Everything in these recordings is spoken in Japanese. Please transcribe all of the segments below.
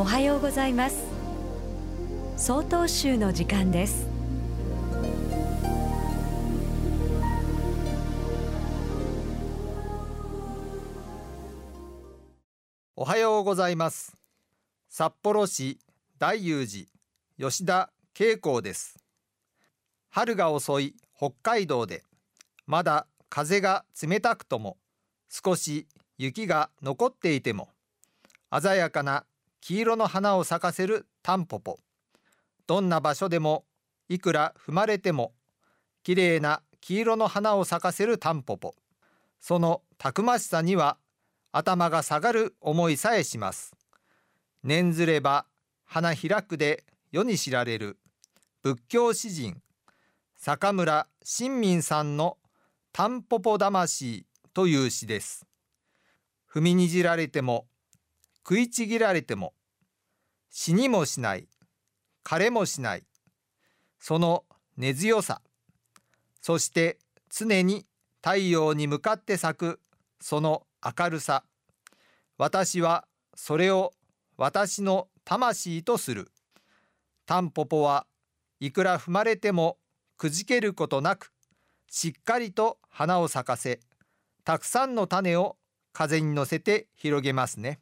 おはようございます。総統集の時間です。おはようございます。札幌市大雄寺吉田恵光です。春が遅い北海道でまだ風が冷たくとも少し雪が残っていても鮮やかな黄色の花を咲かせるタンポポ。どんな場所でもいくら踏まれても綺麗な黄色の花を咲かせるタンポポ。そのたくましさには頭が下がる思いさえします。念ずれば花開くで世に知られる仏教詩人坂村新民さんのタンポポ魂という詩です。踏みにじられても食いちぎられても死にもしない枯れもしないその根強さそして常に太陽に向かって咲くその明るさ私はそれを私の魂とする。タンポポはいくら踏まれてもくじけることなくしっかりと花を咲かせたくさんの種を風に乗せて広げますね。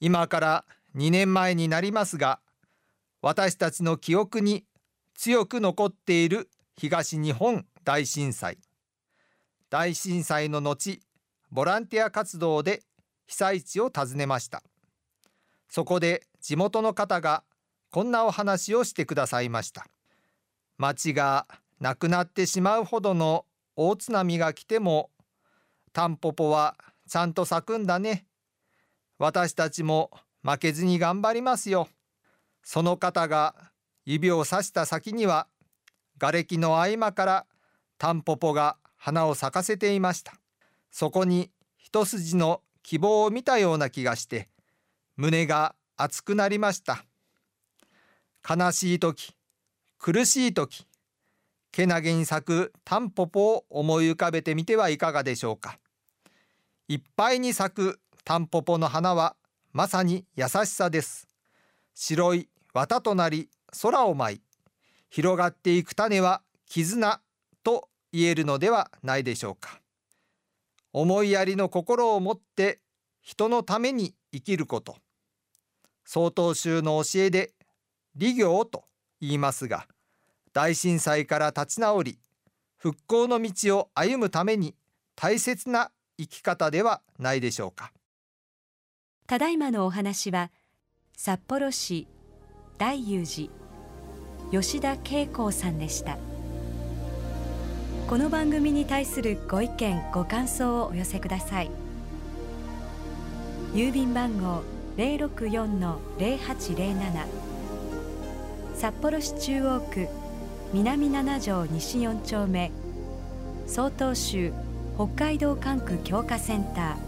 今から2年前になりますが私たちの記憶に強く残っている東日本大震災。大震災の後ボランティア活動で被災地を訪ねました。そこで地元の方がこんなお話をしてくださいました。町がなくなってしまうほどの大津波が来てもタンポポはちゃんと咲くんだね。私たちも負けずに頑張りますよ。その方が指をさした先には瓦礫の合間からタンポポが花を咲かせていました。そこに一筋の希望を見たような気がして胸が熱くなりました。悲しい時苦しい時けなげに咲くタンポポを思い浮かべてみてはいかがでしょうか。いっぱいに咲くタンポポの花はまさに優しさです。白い綿となり空を舞い広がっていく種は絆と言えるのではないでしょうか。思いやりの心を持って人のために生きること。曹洞宗の教えで利行と言いますが大震災から立ち直り復興の道を歩むために大切な生き方ではないでしょうか。ただいまのお話は札幌市大雄寺吉田恵光さんでした。この番組に対するご意見ご感想をお寄せください。郵便番号064-0807札幌市中央区南七条西4丁目曹洞州北海道管区強化センター。